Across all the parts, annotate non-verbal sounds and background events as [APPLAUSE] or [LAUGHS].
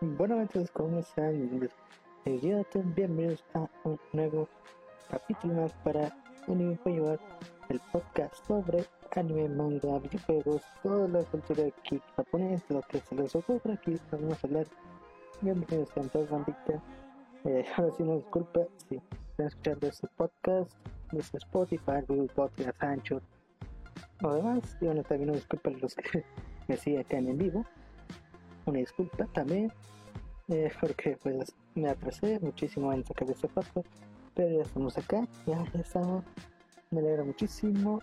Bueno, entonces, ¿cómo están? Bienvenidos a un nuevo capítulo más para Anime llevar el podcast sobre anime, manga, videojuegos, toda la cultura aquí japonés, lo que se les ocurra aquí, vamos a hablar. Bienvenidos a todos, bandita. Eh, [LAUGHS] ahora sí, no disculpa si están escuchando este podcast desde Spotify, Google Podcast, Anchor o demás. Y bueno, también una disculpa los que [LAUGHS] me siguen acá en vivo una disculpa también, eh, [LAUGHS] porque pues me atrasé muchísimo en sacar este paso, pero ya estamos acá, ya, estamos, me alegra muchísimo,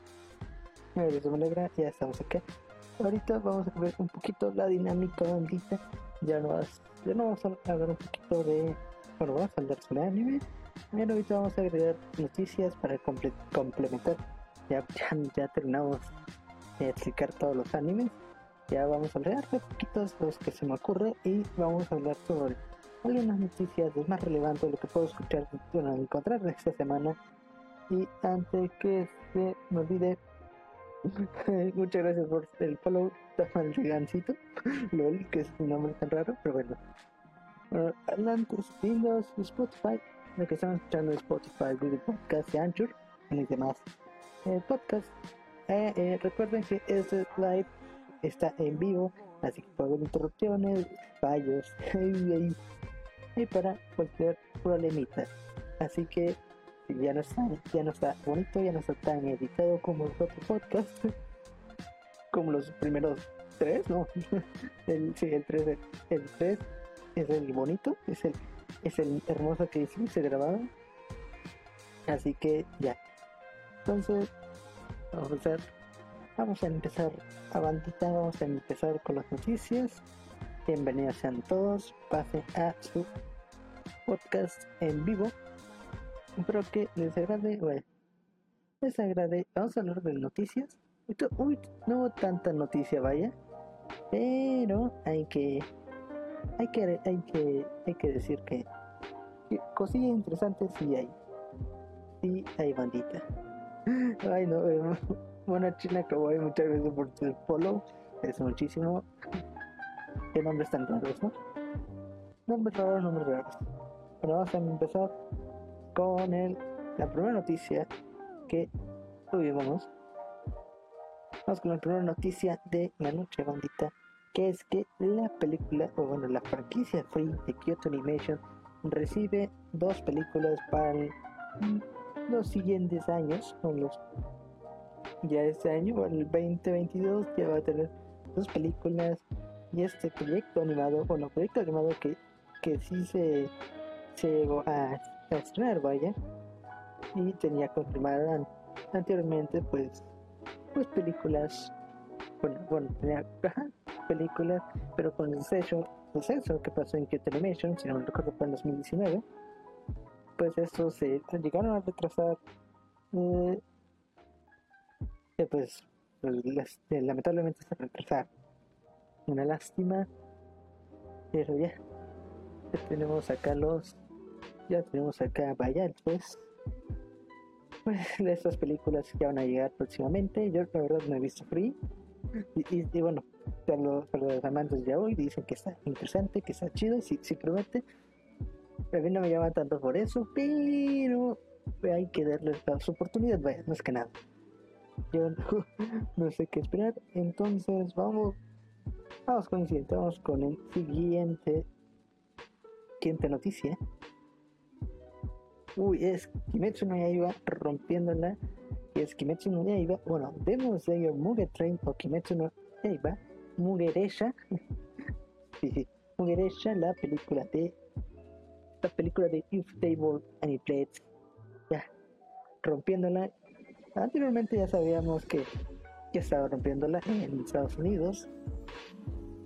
me alegra, ya estamos acá. Ahorita vamos a ver un poquito la dinámica bandita, ya no, ya no vamos a hablar un poquito de, bueno, vamos a hablar sobre anime, pero ahorita vamos a agregar noticias para complementar, ya, ya, [LAUGHS] ya terminamos de explicar todos los animes ya vamos a hablar de poquitos los que se me ocurre y vamos a hablar sobre algunas noticias más relevantes lo que puedo escuchar, bueno, encontrar esta semana. Y antes que se me olvide, [LAUGHS] muchas gracias por el follow, tan gigancito, [LAUGHS] lol, que es un nombre tan raro, pero bueno. bueno antes, Windows, Spotify, lo que estamos escuchando es Spotify, Google Podcast y Anchor, y demás eh, podcast. Eh, eh, recuerden que este live está en vivo, así que puede haber interrupciones, fallos [LAUGHS] y, para cualquier problemita. Así que ya no está, ya no está bonito, ya no está tan editado como los otros podcasts, [LAUGHS] como los primeros tres, ¿no? [LAUGHS] el, sí, el 3, el 3 es el bonito, es el, es el hermoso que se grabado. Así que ya. Entonces, vamos a hacer Vamos a empezar a bandita, vamos a empezar con las noticias. Bienvenidos sean todos, pasen a su podcast en vivo. Espero que les agrade, bueno, les agrade. Vamos a hablar de noticias. Uy, no tanta noticia, vaya, pero hay que, hay que, hay que, hay que decir que, cosillas interesantes sí hay, sí hay bandita. [LAUGHS] Ay no. Eh, [LAUGHS] bueno, China Kawaii, muchas gracias por tu follow. Es muchísimo. Qué nombres tan raros, ¿no? Nombres raros, nombres raros. Bueno, vamos a empezar con el, la primera noticia que tuvimos. Vamos con la primera noticia de la noche, bandita. Que es que la película, o bueno, la franquicia free de Kyoto Animation recibe dos películas para los siguientes años, o los ya este año, el 2022, ya va a tener dos películas y este proyecto animado, bueno, proyecto animado que, que sí se, se llegó a, estrenar, vaya, y tenía confirmada anteriormente, pues, pues películas, bueno, bueno, tenía películas, pero con el sello, el sello que pasó en Kyoto Animation, si no me recuerdo fue en 2019, pues esto se llegaron a retrasar. Eh, pues, pues lamentablemente se retrasar Una lástima, pero ya, ya tenemos acá los, ya tenemos acá vaya pues, pues estas películas que van a llegar próximamente. Yo la verdad no he visto Free. Y, bueno, para los, los, amantes de hoy dicen que está interesante, que está chido, si, si promete. A mí no me llama tanto por eso, pero hay que darle la oportunidad, vaya, más que nada yo [LAUGHS] no, sé qué esperar. Entonces vamos, vamos con el siguiente, vamos con el siguiente, siguiente noticia. Uy, es Kimetsu no Yaiba rompiéndola. Y es Kimetsu no Yaiba, bueno, Demon Slayer Mugen Train o Kimetsu no Yaiba, Mugeresha. [LAUGHS] Mugeresha, la película de la película de If Table and Plates. Ya, rompiéndola Anteriormente ya sabíamos que, que estaba rompiéndola en Estados Unidos.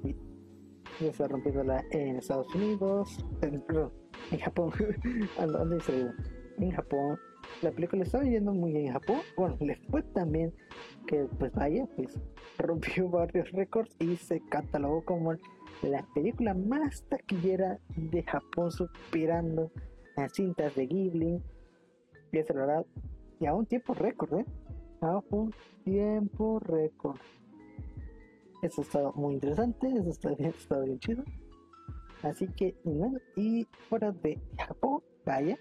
Y estaba rompiéndola en Estados Unidos. En, en Japón. [LAUGHS] ¿Dónde En Japón. La película estaba yendo muy bien en Japón. Bueno, le fue también que, pues vaya, pues [LAUGHS] rompió varios récords y se catalogó como la película más taquillera de Japón, superando a cintas de Ghibli. Y es la verdad, y a un tiempo récord, ¿eh? A un tiempo récord. Eso está muy interesante, eso está bien, está bien chido. Así que, y fuera de Japón, vaya,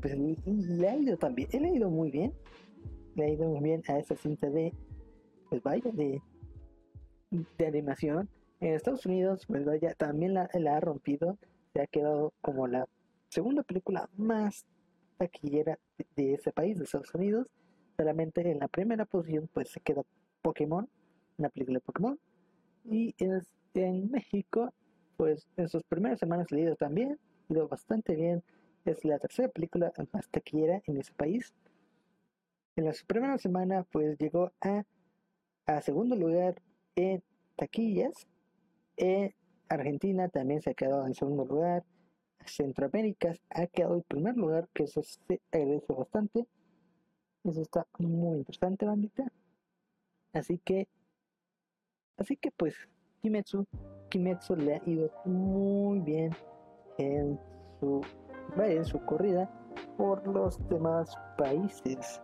pues le ha ido también, le ha ido muy bien, le ha ido muy bien a esa cinta de, pues vaya, de, de animación. En Estados Unidos, pues vaya, también la, ha rompido, se ha quedado como la segunda película más taquillera de, ese país, de Estados Unidos. Solamente en la primera posición, pues se queda Pokémon, una película de Pokémon. Y en México, pues en sus primeras semanas le ha ido también, ido bastante bien. Es la tercera película más taquillera en ese país. En la primera semana, pues llegó a, a segundo lugar en taquillas. En Argentina también se ha quedado en segundo lugar. Centroamérica ha quedado en primer lugar, que eso se agradece bastante. Eso está muy interesante, bandita. Así que, así que pues, Kimetsu, Kimetsu le ha ido muy bien en su, en su corrida por los demás países.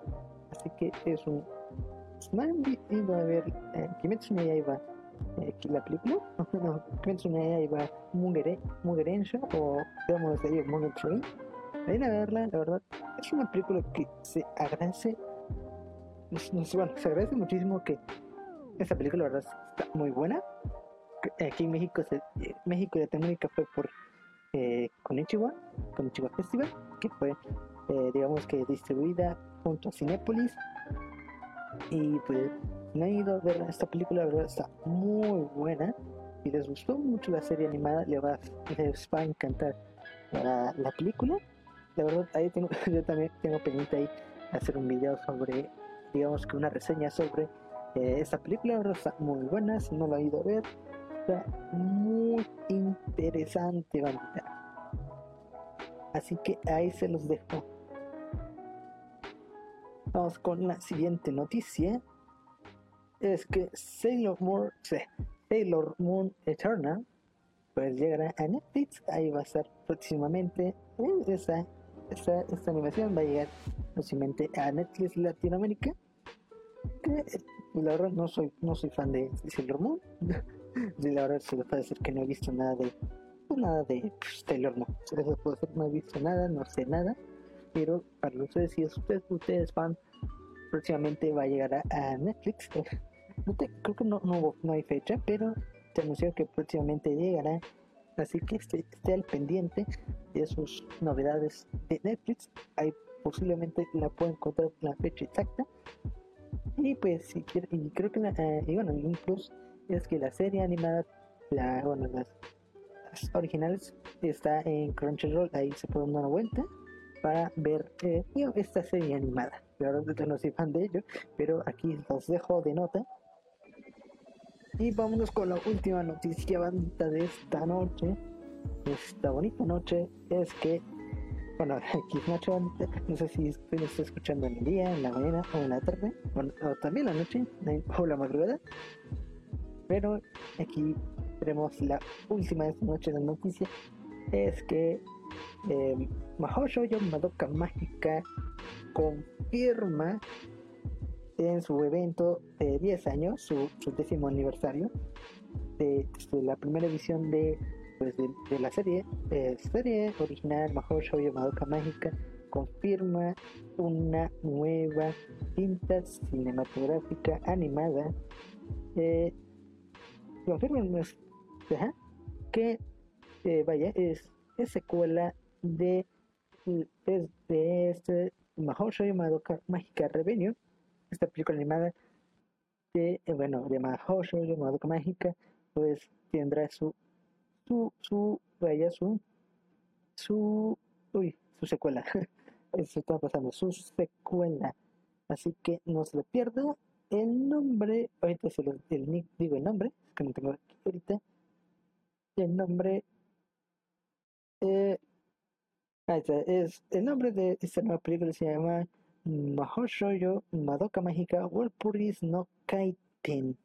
Así que es un. Han ido a ver eh, Kimetsu no Yaiba, la película. [LAUGHS] no, Kimetsu no Yaiba Mugere, Mugerensha o digamos de Mugen Train. Vayan a verla, la verdad. Es una película que se agradece bueno, se agradece muchísimo que esta película, la verdad, está muy buena. Aquí en México, se, eh, México y Latinoamérica fue por eh, Konichiwa, Konichiwa Festival, que fue, eh, digamos que distribuida junto a Cinépolis. Y pues, no he ido a ver esta película, la verdad, está muy buena. Si les gustó mucho la serie animada, les va, les va a encantar la, la película. La verdad, ahí tengo, [LAUGHS] yo también tengo pendiente ahí hacer un video sobre digamos que una reseña sobre eh, esta película, está muy buena, si no la ha ido a ver, está muy interesante, bandita. Así que ahí se los dejo. Vamos con la siguiente noticia. Es que Sailor Moon, Sailor Moon Eternal pues llegará a Netflix. Ahí va a estar próximamente. Eh, esa, esa, esta animación va a llegar próximamente a Netflix Latinoamérica que la verdad no soy no soy fan de, Sailor Moon [LAUGHS] y la verdad se les puede decir que no he visto nada de pues, nada de pues, Sailor Moon se les puede decir no he visto nada no sé nada pero para ustedes si ustedes ustedes fan próximamente va a llegar a, Netflix [LAUGHS] creo que no, no, no hay fecha pero te anunció que próximamente llegará así que esté, esté al pendiente de sus novedades de Netflix ahí posiblemente la pueda encontrar la fecha exacta y pues, si y creo que, eh, y bueno, un es que la serie animada, la, bueno, las, originales, está en Crunchyroll, ahí se puede dar una vuelta para ver eh, esta serie animada. La verdad no soy fan de ello, pero aquí los dejo de nota. Y vámonos con la última noticia de esta noche. Esta bonita noche es que bueno, [LAUGHS] aquí es noche, no sé si lo está escuchando en el día, en la mañana o en la tarde, o también la noche o la madrugada. Pero aquí tenemos la última de esta noche de noticia, es que eh, Mahoshoyo Madoka Mágica confirma en su evento de 10 años, su, décimo aniversario, de la primera edición de pues, de, la serie, eh, serie original Mahou Shoujo Madoka Mágica confirma una nueva cinta cinematográfica animada. Eh, confirma que eh, vaya es, es, secuela de, de, de este Mahou Shoujo Madoka Mágica Revenue, esta película animada de eh, bueno Mahou Shoujo Madoka Mágica pues tendrá su su, su, vaya, su, su, uy, su secuela. [LAUGHS] Eso está pasando, su secuela. Así que no se lo pierda. El nombre, ahorita se lo, el digo el nombre, que no tengo aquí ahorita. El nombre, eh, ahí está, es, el nombre de esta nueva película se llama Mahoshoyo Madoka Mágica World Puris no Kaiten.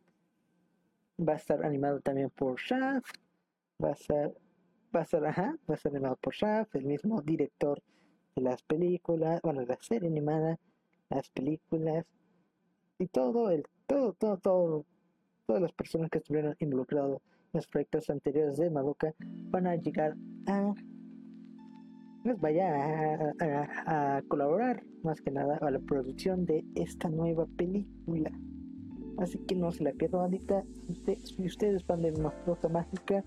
Va a estar animado también por Shaft, va a ser, va a ser, ajá, va a ser animado por Shaft, el mismo director de las películas, bueno, de la serie animada, las películas y todo el, todo, todo, todo, todas las personas que estuvieron involucrados los proyectos anteriores de Madoka van a llegar a pues vaya a, colaborar más que nada a la producción de esta nueva película. Así que no se la pierdan ahorita. Si ustedes van de Madoka Mágica,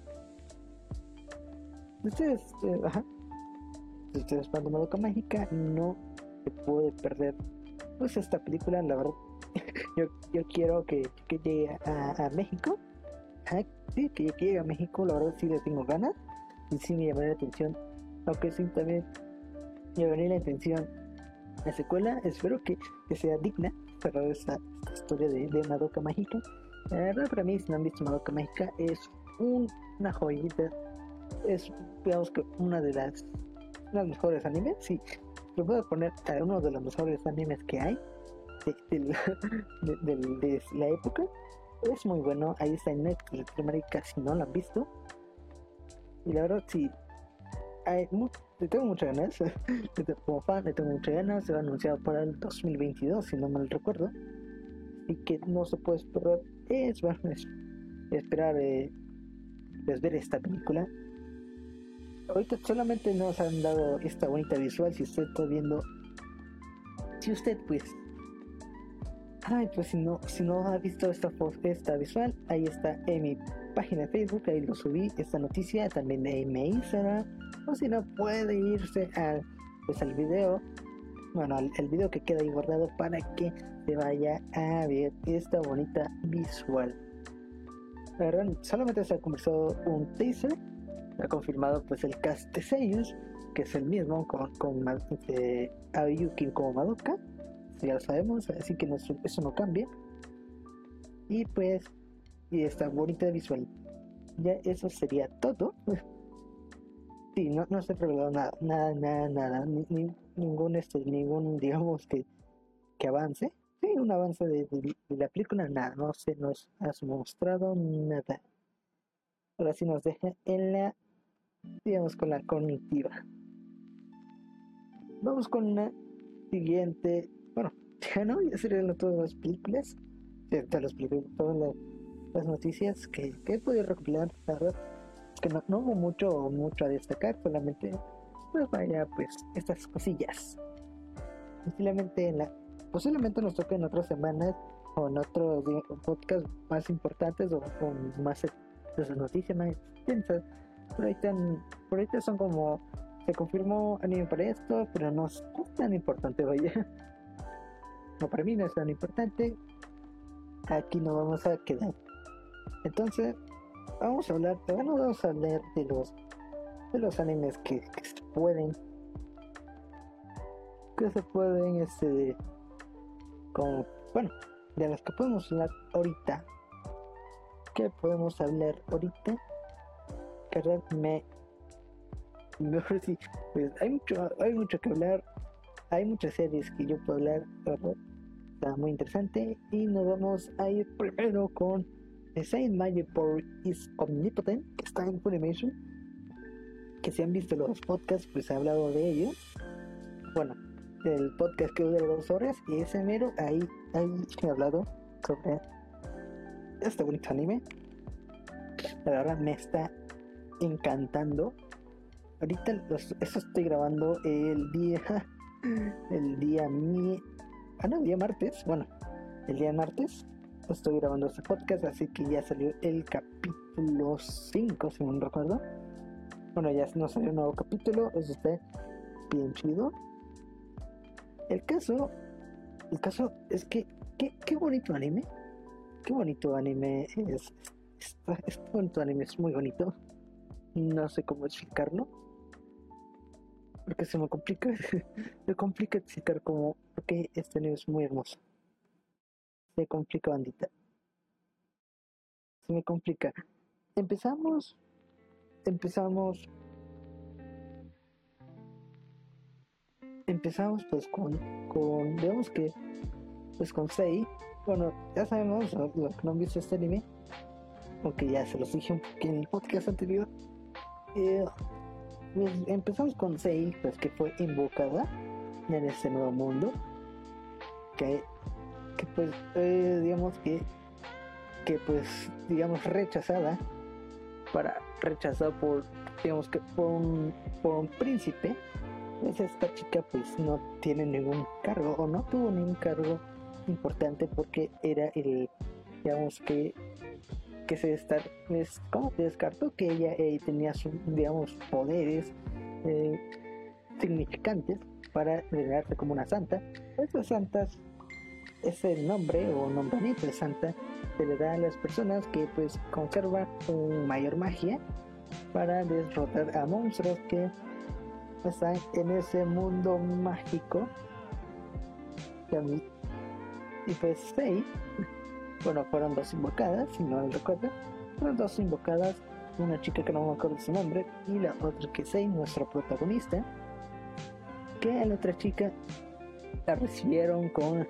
ustedes, eh, ajá, si ustedes van de Madoka Mágica, no se puede perder pues esta película, la verdad. [LAUGHS] yo, yo quiero que, que llegue a, México. sí, que llegue a México, la verdad sí le tengo ganas. Y sí me llamaría la atención aunque sí también venía la intención. La secuela espero que, sea digna para esta, historia de, Madoka Mágica la verdad para mí si no han visto Madoka Mágica es una joyita. Es digamos que una de las las mejores animes sí. Lo puedo poner a uno de los mejores animes que hay de, [LAUGHS] la época. Es muy bueno ahí está en Netflix casi no lo han visto. Y la verdad sí le tengo muchas ganas, [LAUGHS] como fan le tengo muchas ganas, se va anunciado para el 2022 si no mal recuerdo, y que no se puede esperar, es, bueno, esperar eh, pues, ver esta película. Ahorita solamente nos han dado esta bonita visual, si usted está viendo, si usted pues Ay, pues si no, si no ha visto esta, esta visual, ahí está en mi página de Facebook, ahí lo subí, esta noticia, también en mi Instagram, o si no puede irse al, pues al video, bueno, el video que queda ahí guardado para que se vaya a ver esta bonita visual. Solamente se ha conversado un teaser, ha confirmado pues el cast de Seiyus, que es el mismo con, con este, Ayuki como Madoka, ya lo sabemos, así que eso no cambia. Y pues, y esta bonita visual. Ya eso sería todo. [LAUGHS] Sí, no, no se ha revelado nada, nada, nada, nada, ni, ningún, este, ningún, digamos que, que avance. Sí, un avance de, la película, nada, no se nos has mostrado nada. Ahora sí nos deja en la, digamos, con la cognitiva. Vamos con la siguiente, bueno, [LAUGHS] ya no, ya serían todas las películas, todas las, todas las, noticias que, que he podido recopilar, la verdad que no, hubo mucho, mucho a destacar, solamente, pues vaya, pues estas cosillas. Posiblemente, en la, posiblemente nos toque en otras semanas o en otros podcasts más importantes o con más pues, noticias más extensas. Por ahorita, por ahorita son como, se confirmó anime para esto, pero no es tan importante, vaya. [LAUGHS] No, para mí no es tan importante. Aquí no vamos a quedar. Entonces, vamos a hablar, bueno, vamos a hablar de los de los animes que, se pueden que se pueden este como bueno de los que podemos hablar ahorita que podemos hablar ahorita que me [LAUGHS] mejor sí pues hay mucho hay mucho que hablar hay muchas series que yo puedo hablar está muy interesante y nos vamos a ir primero con Saint Magic Power is Omnipotent, que está en Funimation, que si han visto los podcasts, pues he hablado de ellos. Bueno, del podcast que dura dos horas, y ese mero, ahí, ahí he hablado sobre este bonito anime. La verdad me está encantando. Ahorita los, esto estoy grabando el día, [LAUGHS] el día mi, ah no, el día martes, bueno, el día martes estoy grabando este podcast, así que ya salió el capítulo 5, si no recuerdo. Bueno, ya no salió un nuevo capítulo, eso está bien chido. El caso, el caso es que, qué, bonito anime. Qué bonito anime es. Este, bonito anime es muy bonito. No sé cómo explicarlo. Porque se me complica. [LAUGHS] me complica explicar cómo. Porque este anime es muy hermoso se complica, bandita. Se me complica. Empezamos. Empezamos. Empezamos pues con, con digamos que, pues con Sei. Bueno, ya sabemos, los que no han visto este anime, aunque ya se los dije en el podcast anterior. Eh, pues empezamos con Sei, pues que fue invocada en este nuevo mundo. Que pues eh, digamos que que pues digamos rechazada para rechazado por digamos que por un, por un príncipe pues esta chica pues no tiene ningún cargo o no tuvo ningún cargo importante porque era el digamos que que se estar, ¿cómo descartó que ella eh, tenía sus digamos poderes eh, significantes para venerarse como una santa. Estas santas ese nombre o nombramiento de santa se le da a las personas que pues conservan un mayor magia para derrotar a monstruos que están en ese mundo mágico. Y pues seis bueno fueron dos invocadas si no recuerdo. Fueron dos invocadas una chica que no me acuerdo su nombre y la otra que es nuestro protagonista que a la otra chica la recibieron con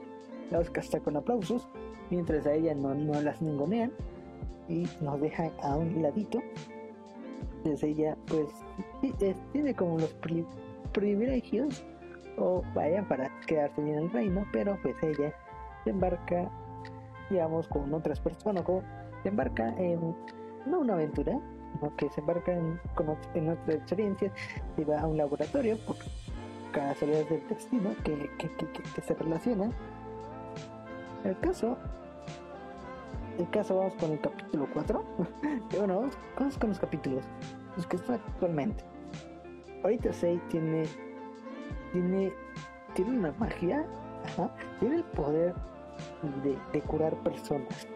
las hasta con aplausos mientras a ella no, no las ningunean y nos dejan a un ladito. Pues ella pues tiene como los privilegios o vaya para quedarse en el reino pero pues ella se embarca digamos con otras personas como se embarca en no una aventura sino que se embarca en, en otras experiencias y va a un laboratorio por casualidades del destino que, que, que, que se relacionan el caso el caso vamos con el capítulo 4. [LAUGHS] bueno, vamos, con los capítulos. Los que están actualmente. Ahorita Sei tiene. Tiene. Tiene una magia. tiene el poder de, curar personas.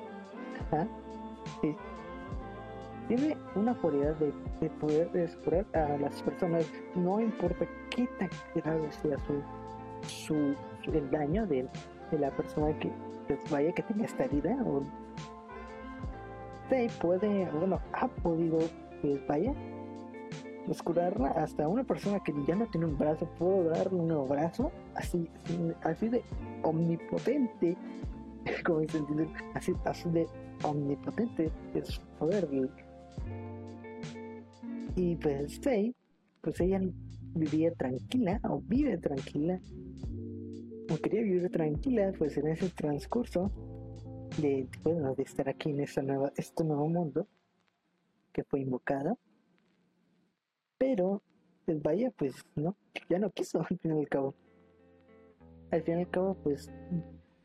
Tiene una cualidad de, poder de curar a las personas. No importa qué tan grave sea su, su, el daño de, de la persona que pues, vaya que tenga esta herida o puede, bueno, ha podido, pues vaya, pues hasta una persona que ya no tiene un brazo, puedo darle un nuevo brazo, así, así de omnipotente, [LAUGHS] como así, así de omnipotente es poder. Y pues Faye, pues ella vivía tranquila, o vive tranquila, o quería vivir tranquila, pues en ese transcurso de, bueno, de estar aquí en esta nueva, este nuevo mundo que fue invocado. Pero, pues vaya, pues no, ya no quiso [LAUGHS] al fin y al cabo. Al fin y al cabo, pues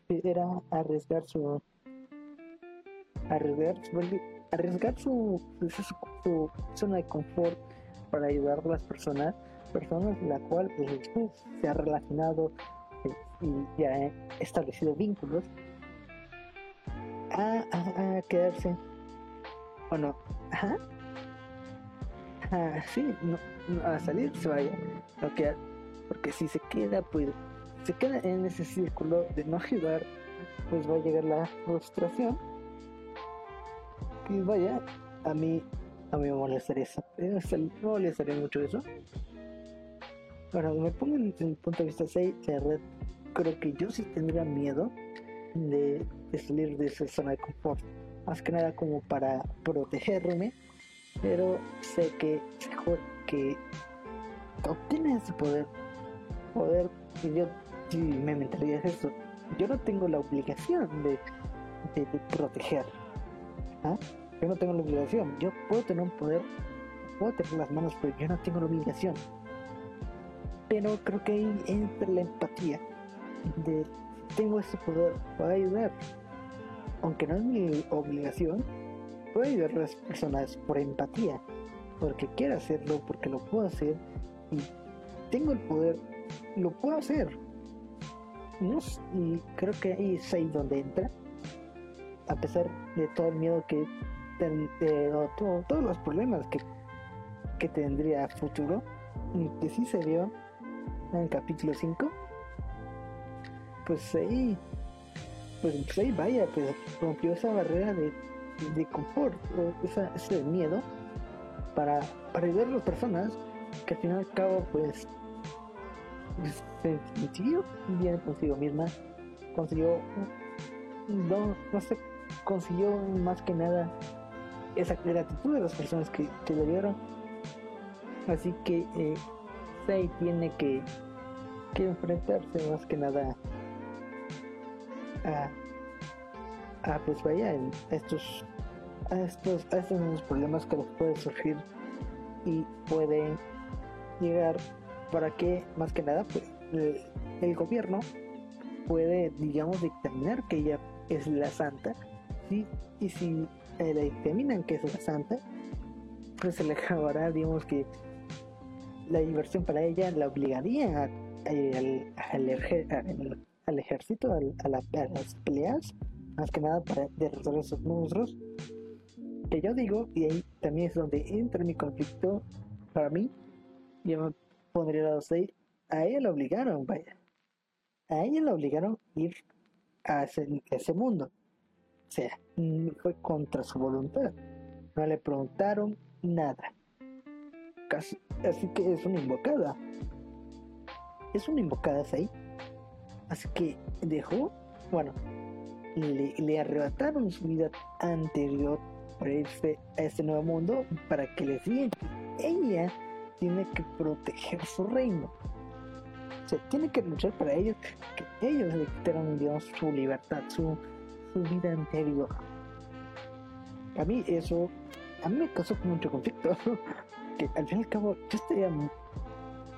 era arriesgar su arriesgar su, arriesgar su, su, zona de confort para ayudar a las personas, personas la cual pues, se ha relacionado y ya ha establecido vínculos a, a, quedarse. O no. Ajá. Ah, sí, no, a salir se vaya. No Porque si se queda, pues se queda en ese círculo de no ayudar, pues va a llegar la frustración. Y vaya, a mí, a mí me molestaría eso. Me molestaría mucho eso. Bueno, me pongo en el punto de vista 6, creo que yo sí tendría miedo de, salir de esa zona de confort. Más que nada como para protegerme, pero sé que, que obtienes ese poder. Poder, y yo si me mentaría eso. Yo no tengo la obligación de, de, proteger. ¿ah? Yo no tengo la obligación. Yo puedo tener un poder, puedo tener las manos, pero yo no tengo la obligación. Pero creo que ahí entra la empatía de tengo ese poder, puedo ayudar. Aunque no es mi obligación, puedo ayudar a las personas por empatía, porque quiero hacerlo, porque lo puedo hacer y tengo el poder, lo puedo hacer. Y creo que ahí es ahí donde entra, a pesar de todo el miedo que, eh, todos los problemas que, que tendría futuro, y que sí se vio en el capítulo 5 pues ahí, pues, pues, ahí vaya, pues rompió esa barrera de, de confort, esa, ese miedo para, para ayudar a las personas que al fin y al cabo pues, se sintió bien consigo misma, consiguió, no, no sé, consiguió más que nada esa gratitud de las personas que, que le dieron. Así que eh, tiene que, que enfrentarse más que nada a, a pues vaya en estos a estos, a estos problemas que les puede surgir y pueden llegar para que más que nada pues, el, el gobierno puede digamos dictaminar que ella es la santa ¿sí? y si eh, le dictaminan que es la santa pues se le acabará digamos que la diversión para ella la obligaría a- a- al ejer- al- ejército a, la- a las peleas más que nada para derrotar a esos monstruos que yo digo y ahí también es donde entra mi conflicto para mí yo me pondría la ahí a ella la obligaron vaya a ella la obligaron a ir a ese, a ese mundo o sea mm, fue contra su voluntad no le preguntaron nada Casi- así que es una invocada es una invocada ahí así que dejó bueno le, le arrebataron su vida anterior para irse a este nuevo mundo para que les digan que ella tiene que proteger su reino. O sea, tiene que luchar para ellos que ellos le quitaron digamos su libertad su, vida anterior. A mí eso a mí me causó mucho conflicto [LAUGHS] que al fin y al cabo yo estaría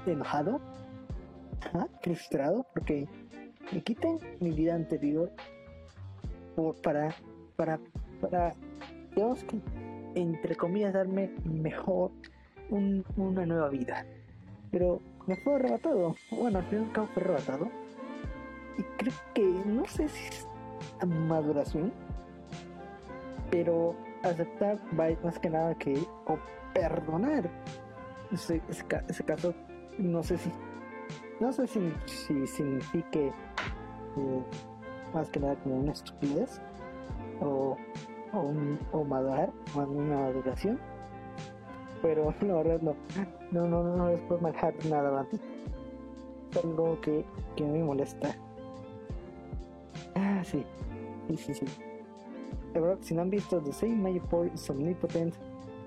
enojado frustrado porque me quitan mi vida anterior por- para para para digamos que entre comillas darme mejor un- una nueva vida. Pero me fue arrebatado. Bueno al fin y al cabo fue arrebatado. Y creo que no sé si es maduración pero aceptar va más que nada que o perdonar ese, ese caso. No sé si no sé si, si signifique eh, más que nada como una estupidez o, o, un- o madurar o una maduración pero [LAUGHS] la verdad no. No no no, no les puedo manejar nada más. Algo que, que me molesta. Ah sí sí sí sí. Verdad, si no han visto The Same Magic Boy is Omnipotent,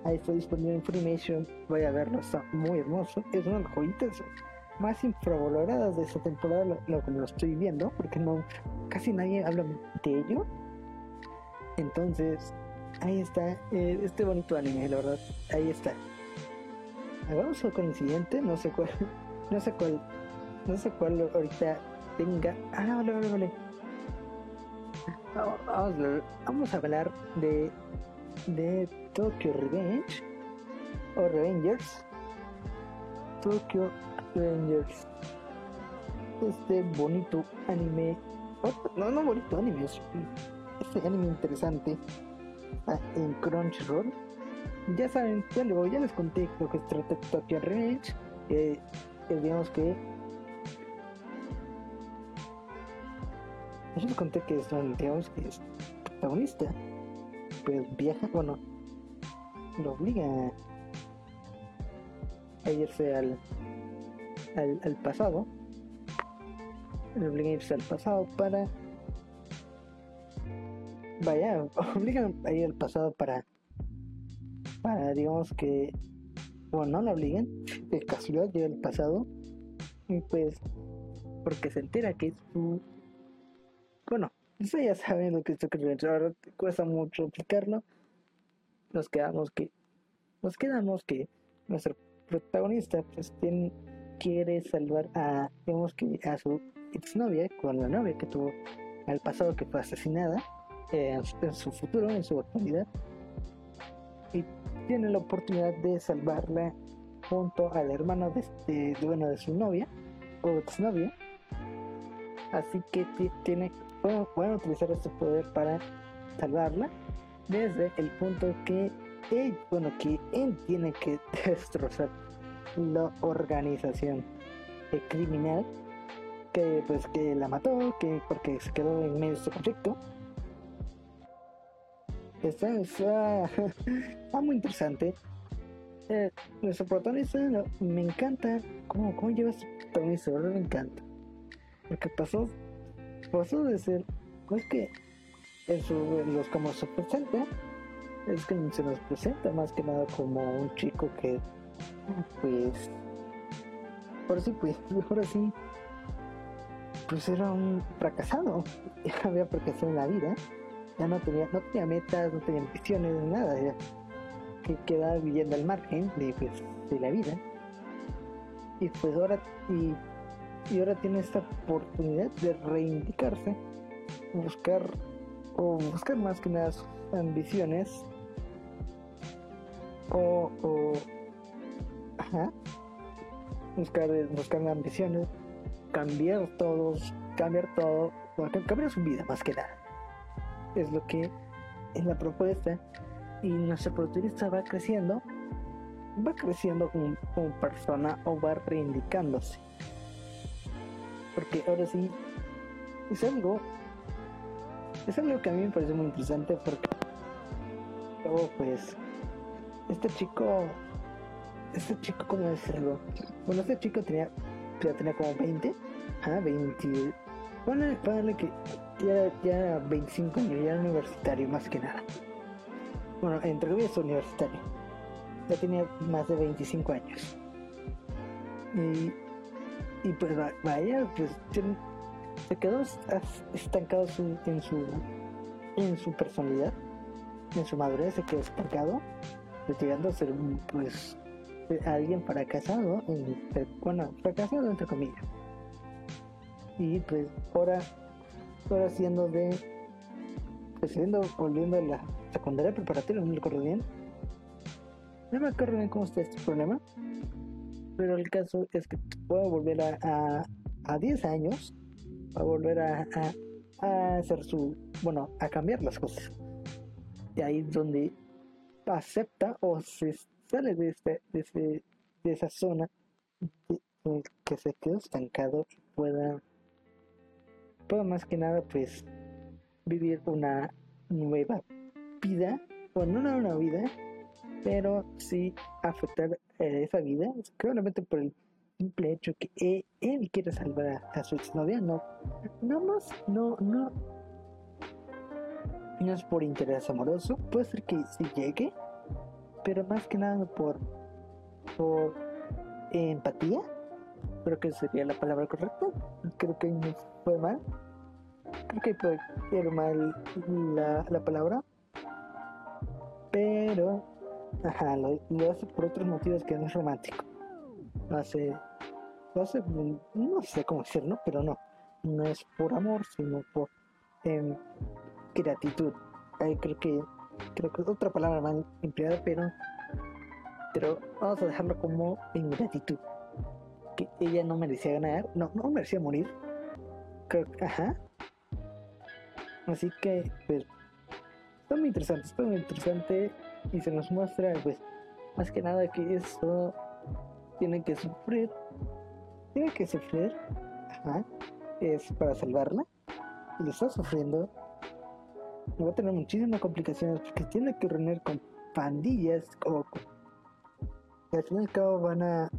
ahí está disponible en Funimation, vaya a verlo, está muy hermoso. Es una joyitas más infravaloradas de esta temporada, lo, lo que lo estoy viendo, porque no casi nadie habla de ello. Entonces, ahí está, eh, este bonito anime, la verdad, ahí está. Ah, Vamos con el siguiente, no sé cuál, [LAUGHS] no sé cuál, no sé cuál ahorita tenga. Ah, vale, vale, vale. Vamos, vamos vamos a hablar de, de Tokyo Revenge o Revengers. Tokyo Revengers. Este bonito anime. no, no bonito anime, es este anime interesante ah, en Crunchyroll. Ya saben, ya, les conté lo que trata Tokyo Revenge. Eh, digamos que Yo les conté que es, digamos que es protagonista. Pues viaja, bueno, lo obliga a irse al, al, al pasado. Lo obliga a irse al pasado para. Vaya, [LAUGHS] obligan a ir al pasado para. Para, digamos que. Bueno, no la obligan, de casualidad llega al pasado. Y pues. Porque se entera que su bueno, eso ya saben lo que es Revenge. Ahora cuesta mucho explicarlo. Nos quedamos que. Nos quedamos que nuestro protagonista pues tiene, quiere salvar a digamos que a su exnovia con la novia que tuvo al pasado que fue asesinada eh, en, su, futuro, en su actualidad. Y tiene la oportunidad de salvarla junto al hermano de, bueno, de su novia o exnovia. Así que ti- tiene pueden utilizar este poder para salvarla desde el punto que él, bueno, que él tiene que [LAUGHS] destrozar la organización criminal que pues que la mató, que porque se quedó en medio de este conflicto. [LAUGHS] Está, muy interesante. Eh, nuestro protagonista me encanta cómo, cómo lleva su protagonista, me encanta. Porque pasó pasó de ser pues que en, su, en los como se presenta es que se nos presenta más que nada como un chico que pues por sí pues [LAUGHS] ahora sí pues era un fracasado. [LAUGHS] Había fracasado en la vida. Ya no tenía, no tenía metas, no tenía ambiciones, nada, ya que quedaba viviendo al margen de, pues, de la vida. Y pues ahora, y, y ahora tiene esta oportunidad de reivindicarse, buscar, o buscar más que nada sus ambiciones, o buscar, buscar ambiciones, cambiar todos, cambiar todo, cambiar su vida más que nada. Es lo que es la propuesta y nuestro protagonista va creciendo, va creciendo como, como persona o va reivindicándose. Porque ahora sí, es algo, es algo que a mí me parece muy interesante porque luego pues este chico, este chico, ¿cómo decirlo? Bueno, este chico tenía, ya tenía como 20, ah, 20, ponle, ponle que ya, ya 25 años, ya era universitario más que nada bueno, entre comillas universitario. Ya tenía más de 25 años. Y, y pues vaya, pues se quedó estancado en su en su personalidad, en su madurez, se quedó estancado, a ser pues alguien fracasado, en, bueno, fracasado entre comillas. Y pues ahora, ahora siendo de, pues siendo, volviendo a la secundaria preparatoria, no me acuerdo bien. No me acuerdo bien cómo está este problema. Pero el caso es que puedo volver a, a, 10 años, a volver a, a, hacer su, bueno, a cambiar las cosas. Y ahí es donde acepta o se sale de, este, de, ese, de esa zona que se quedó estancado pueda, pueda más que nada pues vivir una nueva vida, bueno, no una vida, pero sí afectar eh, esa vida, claramente por el simple hecho que él, quiere salvar a, su exnovia, no, no más, no, no, no es por interés amoroso, puede ser que sí llegue, pero más que nada por, por empatía, creo que sería la palabra correcta, creo que no fue mal, creo que fue mal la, la palabra, pero, ajá, lo, hace por otros motivos que no es romántico. Lo hace, lo hace, no sé cómo decirlo, pero no, no es por amor, sino por eh, gratitud. creo que, creo que es otra palabra más empleada, pero, pero vamos a dejarlo como ingratitud. Que ella no merecía ganar, no, no merecía morir. Creo, ajá. Así que, pues, está muy interesante, está muy interesante y se nos muestra pues más que nada que eso tiene que sufrir, tiene que sufrir, ajá, es para salvarla y está sufriendo va a tener muchísimas complicaciones porque tiene que reunir con pandillas o que al fin y al cabo van a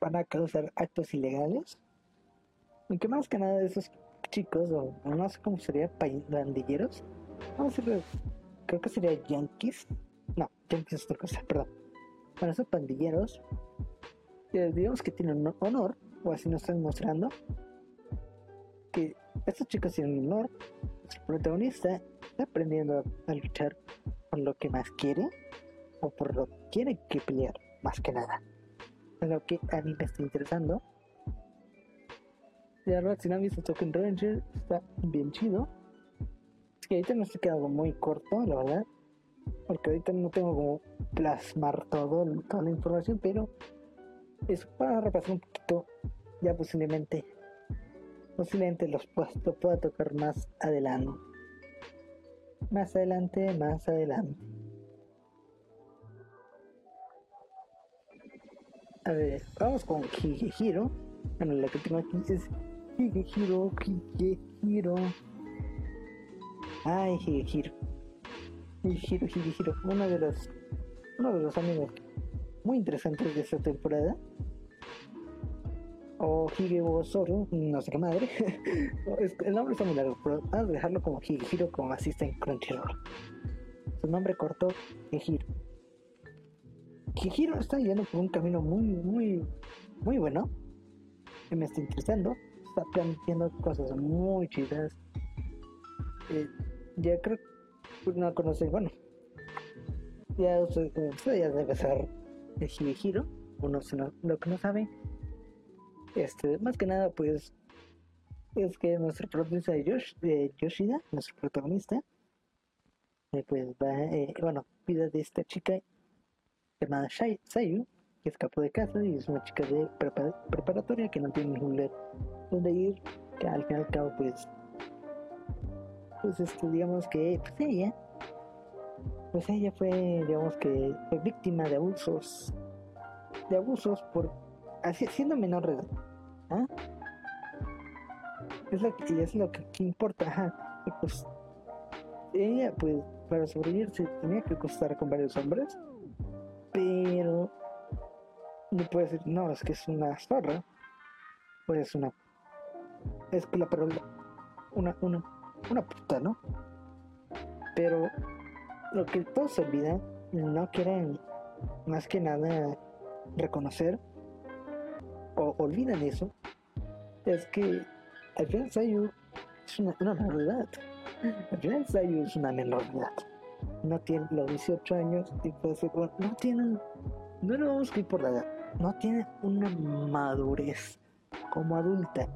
van a causar actos ilegales aunque más que nada esos chicos, o no sé cómo sería, pandilleros. Vamos a decir, creo que sería yankees. No, yankees es otra cosa, perdón. Bueno, esos pandilleros, eh, digamos que tienen honor, o así nos están mostrando, que estos chicos tienen honor. Protagonista está aprendiendo a luchar por lo que más quiere, o por lo que quiere que pelear, más que nada. Lo que a mí me está interesando de verdad, si no han visto Token Ranger, está bien chido. Es que ahorita no se queda muy corto, la verdad. Porque ahorita no tengo como plasmar todo, toda la información, pero es para repasar un poquito. Ya posiblemente, posiblemente los puestos pueda tocar más adelante. Más adelante, más adelante. A ver, vamos con Higehiro. Bueno, la que tengo aquí es Higehiro, Higehiro. Ay, Higehiro. Higehiro, Higehiro. Uno de los, uno de los amigos muy interesantes de esta temporada. O Higebo Zoro, no sé qué madre. [LAUGHS] el nombre está muy largo, pero vamos a dejarlo como Higehiro como asiste en Crunchyroll. Su nombre corto, Higehiro. Higehiro está yendo por un camino muy, muy, muy bueno. Que me está interesando está planteando cosas muy chidas. eh, ya creo que no conocen, bueno, ya usted, usted ya debe ser el Hibihiro, uno lo que no sabe, este, más que nada pues es que nuestro protagonista de Yoshida, nuestro protagonista, eh, pues va, eh, bueno, vida de esta chica llamada Sayu, que escapó de casa y es una chica de prepa- preparatoria que no tiene ningún lugar donde ir, que al fin y al cabo pues, pues este, digamos que pues ella, pues ella fue, digamos que fue víctima de abusos, de abusos por, así, siendo menor de ¿ah? Es lo que, es lo que, importa, pues ella pues para sobrevivir se tenía que acostar con varios hombres, pero no puede decir, no, es que es una zorra, pues es una, es la pero una, una, una puta, ¿no? Pero lo que todos olvidan, no quieren más que nada reconocer o olvidan eso, es que al final Sayu es una, una menor. Al final Sayu es una menor. No tiene los 18 años y bueno, no tiene, no lo vamos a ir por la edad, no tiene una madurez como adulta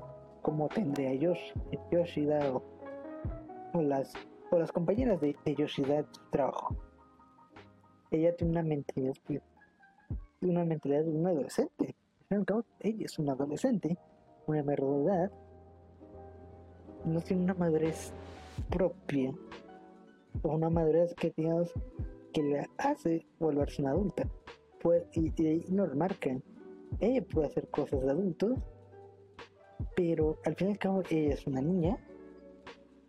como tendría Yosh, Yoshida o, o las, o las compañeras de, de Yoshida de trabajo. Ella tiene una mentalidad, pues, una mentalidad de un adolescente. Ella es una adolescente, una menor de edad, no tiene una madurez propia o una madurez que digamos que le hace volverse una adulta. Pues, y, y nos remarcan ella puede hacer cosas de adultos pero al fin y al cabo ella es una niña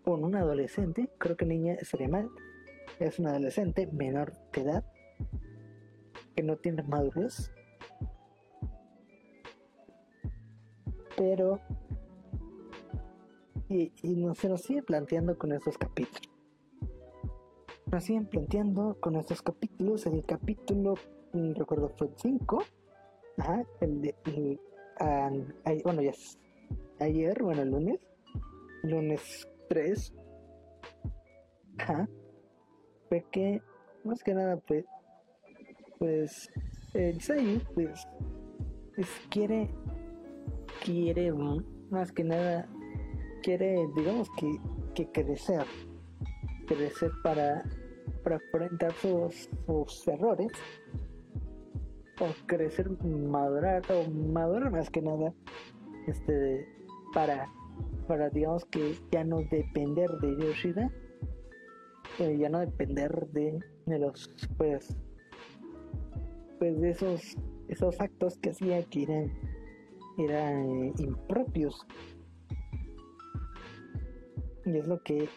o una adolescente creo que niña sería mal. Es una adolescente menor de edad que no tiene madurez pero y, y nos, se nos sigue planteando con estos capítulos. Nos siguen planteando con estos capítulos. El capítulo, mm, recuerdo, fue 5. Ajá, el de. el- ay- bueno, ya ayer, bueno, el lunes. Lunes 3. Ajá. Fue que, más que nada, pues. Pues. El Sayu, pues. pues quiere. Quiere, más que nada, quiere, digamos que, que crecer, crecer para, para enfrentar sus, sus errores, o crecer, madurar, o madurar más que nada, este, para, para digamos que ya no depender de Yoshida, eh, ya no depender de, de los, pues, pues de esos, esos actos que hacía que eran eh, impropios. Y es lo que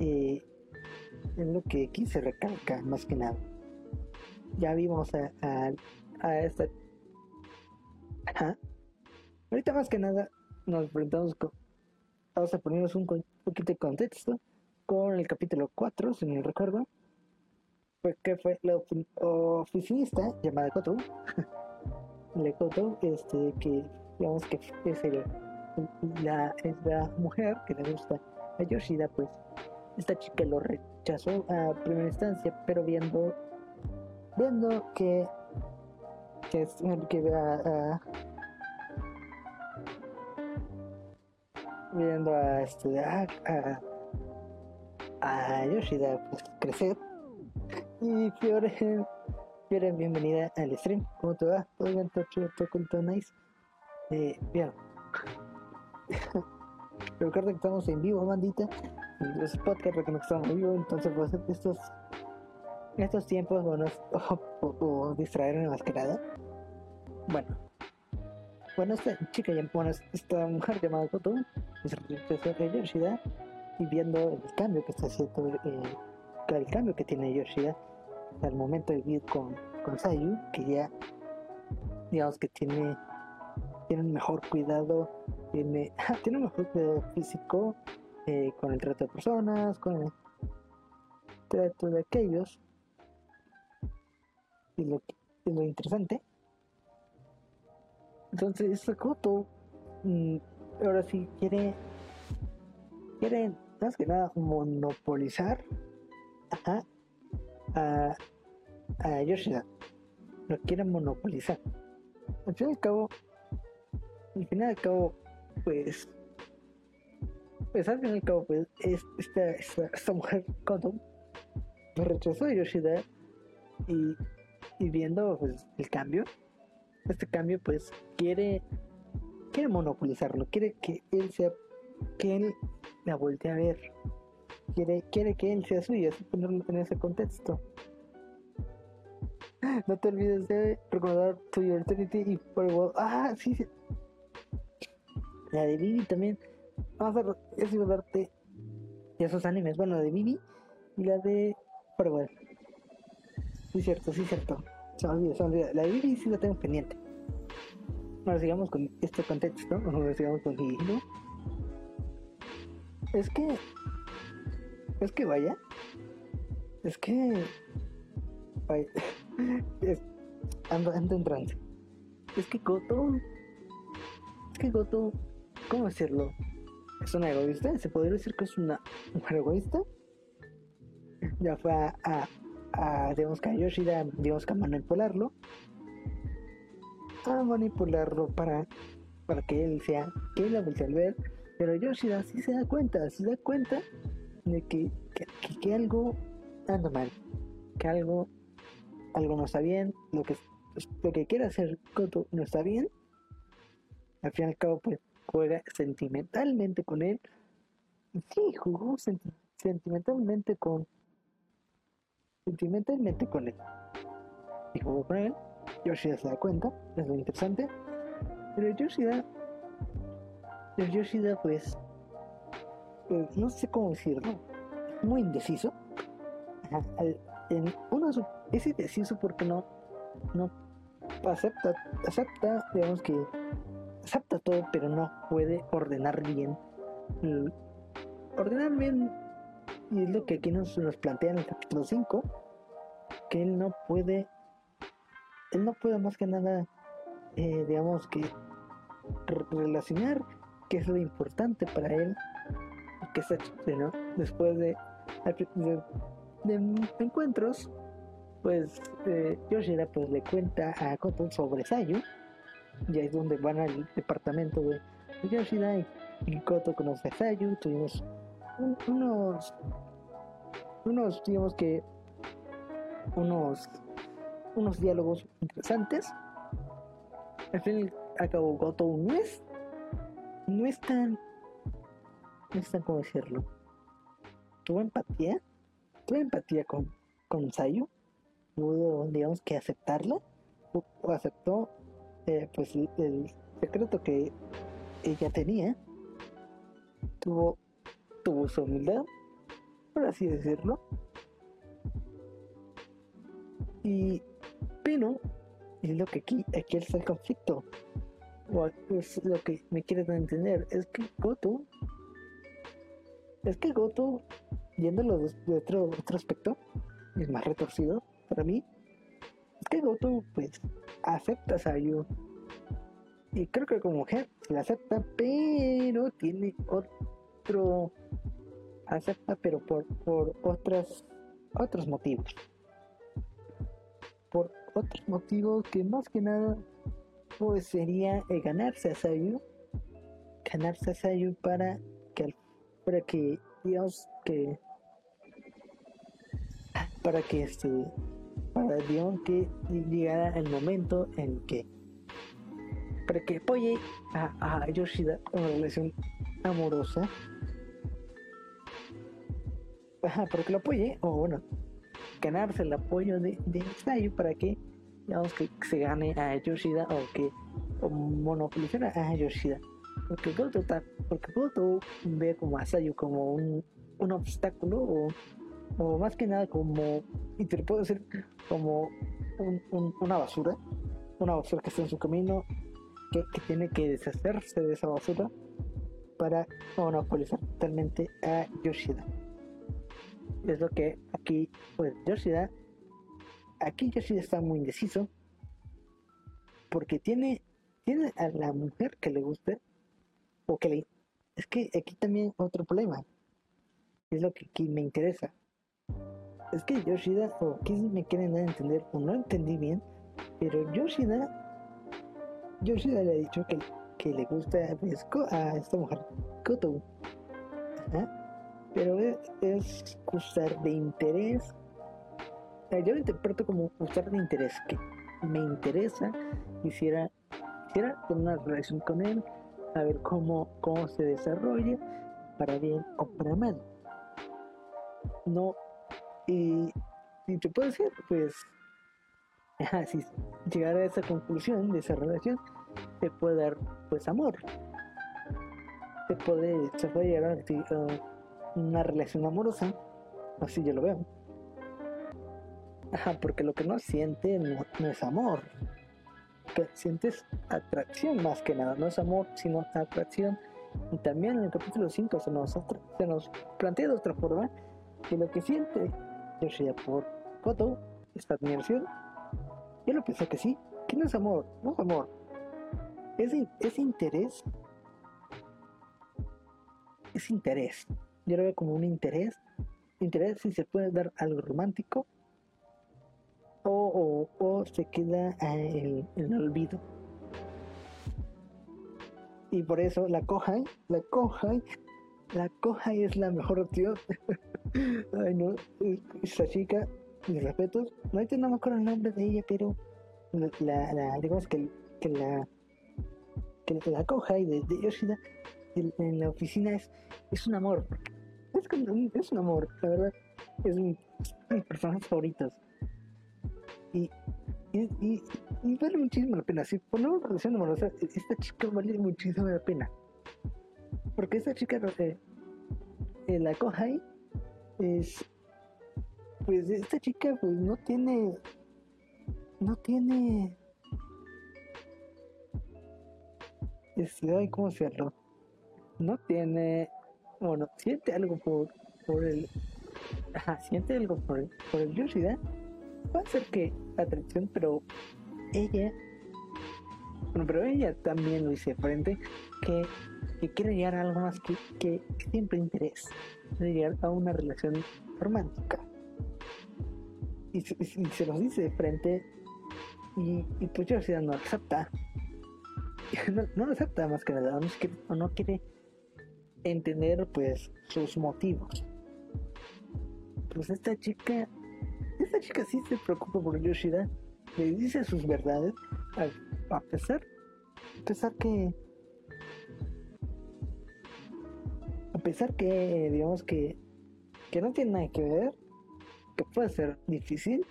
eh, es lo que aquí se recalca más que nada. Ya vimos a, a, esta Ajá. ahorita más que nada nos enfrentamos con vamos a ponernos un poquito de contexto con el capítulo 4 si no recuerdo. Fue que fue la ofi- oficinista llamada Koto la Koto este que digamos que es el la, es la mujer que le gusta a Yoshida, pues esta chica lo rechazó a primera instancia, pero viendo viendo que que, es- que a, a- viendo a este a, a, Yoshida pues crecer y Fiore Fiore bienvenida al stream ¿cómo te va? ¿todo bien? ¿todo chido? ¿todo cool? ¿todo nice? Eh, bien [LAUGHS] Recuerda que estamos en vivo, bandita. Es podcast porque no estamos en vivo, entonces pues estos estos tiempos bueno es- [LAUGHS] o, o, o distraerme más que nada. Bueno. Bueno, esta chica, bueno, esta mujer llamada Koto, regresó a Yoshida y viendo el cambio que está haciendo, eh, el cambio que tiene Yoshida al momento de vivir con, con Sayu, que ya, digamos que tiene, tiene un mejor cuidado tiene, [LAUGHS] tiene mejor cuidado físico eh, con el trato de personas, con el trato de aquellos. Y lo, y lo interesante. Entonces, Sakoto mm, ahora sí quiere, quiere más que nada monopolizar a, a, a Yoshida. Lo quieren monopolizar. Al fin y al cabo, al fin y al cabo, pues, pues al fin y al cabo, pues, es, esta, esta, esta mujer Koto rechazó a Yoshida y, y viendo pues, el cambio, este cambio, pues, quiere, quiere monopolizarlo, quiere que él sea, que él la voltee a ver, quiere, quiere que él sea suyo, así ponerlo en ese contexto. No te olvides de recordar tu Eternity y Firewall. Ah, sí, sí. La de Vivi también. Vamos a es darte de esos animes. Bueno, la de Vivi y la de Firewall. Sí, cierto, sí, cierto. Se me olvidó, se me olvidó. La de Vivi sí la tengo pendiente. Ahora sigamos con este contexto. Ahora sigamos con Hihiro. Es que. Es que vaya. Es que. Vaya. [LAUGHS] es, ando, ando entrando. Es que Goto. Es que Goto. ¿Cómo decirlo? Es una egoísta. ¿Se podría decir que es una egoísta? Ya fue a, a, a digamos que a Yoshida, digamos que a manipularlo. A manipularlo para, para que él sea, que él la vuelva a ver. Pero Yoshida sí se da cuenta, se da cuenta de que, que, que, que algo anda mal. Que algo algo no está bien, lo que, lo que quiere hacer Koto no está bien, al fin y al cabo pues juega sentimentalmente con él. Sí, jugó senti sentimentalmente con sentimentalmente con él. Y jugó con él, Yoshida se da cuenta, es lo interesante. Pero Yoshida, pero Yoshida pues, pues no sé cómo decirlo, muy indeciso. En uno es indeciso porque no, no acepta, acepta, digamos que acepta todo, pero no puede ordenar bien. Ordenar bien, y es lo que aquí nos, nos plantea en el capítulo 5, que él no puede, él no puede más que nada, eh, digamos que relacionar qué es lo importante para él, que está ¿no? después de, de encuentros, pues eh, Yoshida pues le cuenta a Koto sobre Sayu, ya es donde van al departamento de Yoshida y, y Koto conoce a Sayu, tuvimos un, unos, unos, digamos que, unos, unos diálogos interesantes. Al fin y al cabo, Koto no es, no es tan, no es tan como decirlo, tuvo empatía tuve empatía con, con Sayu, pudo, digamos que aceptarla, o aceptó eh, pues el, secreto que ella tenía, tuvo, tuvo su humildad, por así decirlo, y pero es lo que aquí, aquí está el conflicto, o es lo que me quieren entender, es que Goto, es que Goto yéndolo de otro, otro aspecto, es más retorcido para mí, que Goto pues acepta a Sayu. Y creo que como mujer la acepta, pero tiene otro acepta pero por, por otras otros motivos. Por otros motivos que más que nada pues sería eh, ganarse a Sayu. Ganarse a Sayu para que para que digamos que para que este para que llegara el momento en que para que apoye a, Yoshida una relación amorosa Ajá, para que lo apoye o bueno ganarse el apoyo de, de Sayu para que digamos que se gane a Yoshida o que o monopolizara a Yoshida. Porque Goto porque Goto ve como a Sayu como un, un obstáculo o o más que nada como, y te puedo decir, como un, un, una basura, una basura que está en su camino, que, que, tiene que deshacerse de esa basura para monopolizar totalmente a Yoshida. Es lo que aquí, pues Yoshida, aquí Yoshida está muy indeciso, porque tiene, tiene a la mujer que le gusta, o que le... Es que aquí también otro problema es lo que aquí me interesa. Es que Yoshida, o que me quieren entender, o no entendí bien, pero Yoshida, Yoshida le ha dicho que, que le gusta pues, a esta mujer, Koto. Pero es, es de interés. Yo lo interpreto como gustar de interés, que me interesa, quisiera, quisiera tener una relación con él, a ver cómo, cómo se desarrolla, para bien o para mal. No, y, te puedo decir, pues, si llegar a esa conclusión de esa relación, te puede dar, pues, amor. Te puede, se puede llegar a una relación amorosa, así yo lo veo. Ajá, porque lo que no siente no, es amor. Que sientes atracción más que nada. No es amor, sino atracción. Y también en el capítulo 5 se nos, se nos plantea de otra forma que lo que siente Yoshida por Koto, esta admiración, yo lo pensé que sí, que no es amor, no es amor. Es, es interés. Es interés. Yo lo veo como un interés. Interés si se puede dar algo romántico o, o, se queda en el olvido. Y por eso la Kohai, la Kohai, la Kohai es la mejor opción. [LAUGHS] Ay no, esa chica, mis respetos, no, no me acuerdo el nombre de ella, pero la, la digamos que, que la que la Kohai de, de Yoshida en, la oficina es, es un amor. Es, es un amor, la verdad. Es un, mis personajes favoritos y, y, y, vale muchísimo la pena. Si ponemos relación amorosa, esta chica vale muchísimo la pena. Porque esta chica, eh, eh, la Kohai, es. Pues esta chica, pues no tiene. No tiene. Este, ¿cómo decirlo? No tiene. Bueno, siente algo por, por el. Ajá, siente algo por, por el Yoshida puede ser que atracción, pero ella, bueno, pero ella también lo dice frente, que, que quiere llegar a algo más que, que siempre interés, quiere llegar a una relación romántica. Y, se los dice de frente, y, y pues yo no acepta. [LAUGHS] No, no, acepta más que nada, no, quiere, no quiere entender pues sus motivos. Pues esta chica esta chica sí se preocupa por Yoshida, le dice sus verdades, a, pesar, a pesar que, pesar que, digamos que, que no tiene nada que ver, que puede ser difícil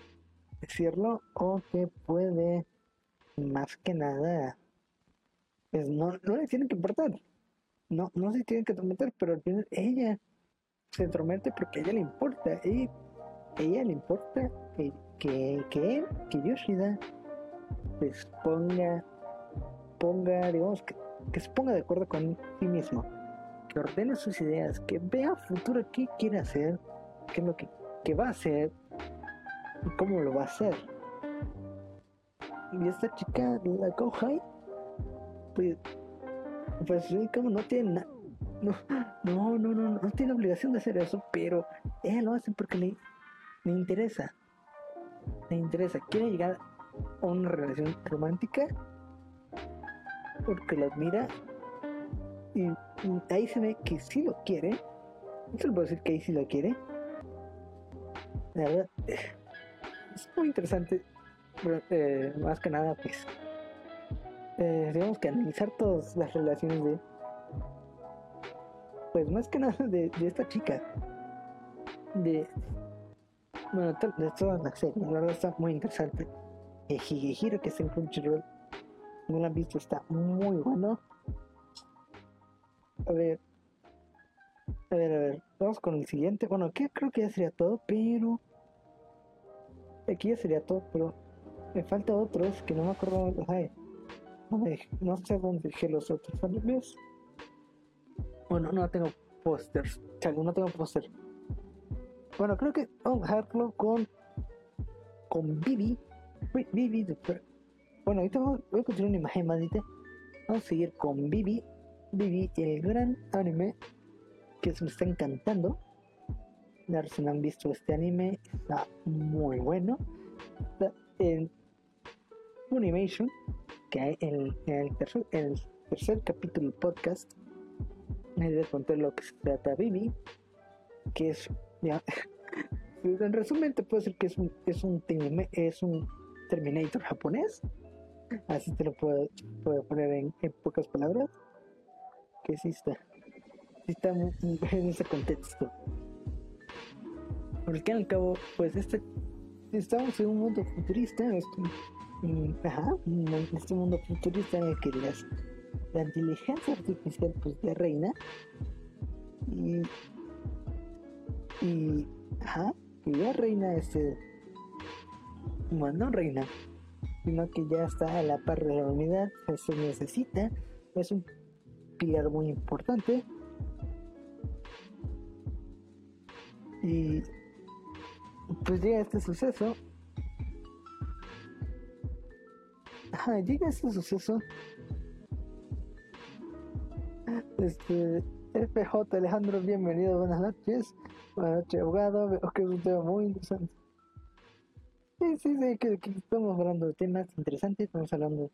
decirlo o que puede, más que nada, pues no, no le tiene que importar. No, no se tiene que meter, pero al final ella se entromete porque a ella le importa. Y ella le importa que, que, que él, que Yoshida, pues ponga, ponga, digamos, que, que se ponga de acuerdo con sí mismo, que ordene sus ideas, que vea futuro qué quiere hacer, qué es lo que, que va a hacer y cómo lo va a hacer. Y esta chica, la Kohai, pues, pues como no tiene. No, no, no, no, no tiene obligación de hacer eso, pero ella lo hace porque le, me interesa. Me interesa. Quiere llegar a una relación romántica porque lo admira y, ahí se ve que sí lo quiere. No se lo puedo decir que ahí sí lo quiere. La verdad, es muy interesante. Eh, más que nada, pues, eh, digamos que analizar todas las relaciones de, pues, más que nada de, esta chica, de, bueno, de toda la serie, la verdad está muy interesante. El que está en Crunchyroll, no lo han visto, está muy bueno. A ver, a ver, a ver, vamos con el siguiente. Bueno, aquí creo que ya sería todo, pero. Aquí ya sería todo, pero me falta otros que no me acuerdo dónde No, no sé dónde dejé los otros animes. Bueno, no tengo pósters. no tengo póster. Bueno, creo que vamos a con. con Vivi. Vivi. Bueno, ahorita voy a continuar una imagen más. Vamos a seguir con Vivi. Vivi, el gran anime que se me está encantando. si no han visto este anime, está muy bueno. Está en que hay en, el, tercer, capítulo del podcast. Me les contar lo que se trata Bibi, que es, ya, [LAUGHS] en resumen te puedo decir que es un, es un, es un Terminator japonés. Así te lo puedo, puedo poner en, en pocas palabras. Que sí está estamos en ese contexto. Porque al cabo, pues este estamos en un mundo futurista, este, ajá, en este mundo futurista en el que las, la inteligencia artificial pues ya reina y y ajá, que ya reina este bueno no reina sino que ya está a la par de la humanidad se necesita es un pilar muy importante Y pues llega este suceso. Ajá, llega este suceso. Este, FJ Alejandro, bienvenido, buenas noches. Buenas noches, abogado. Veo que es un tema muy interesante. Sí, sí, sí, que, estamos hablando de temas interesantes. Estamos hablando de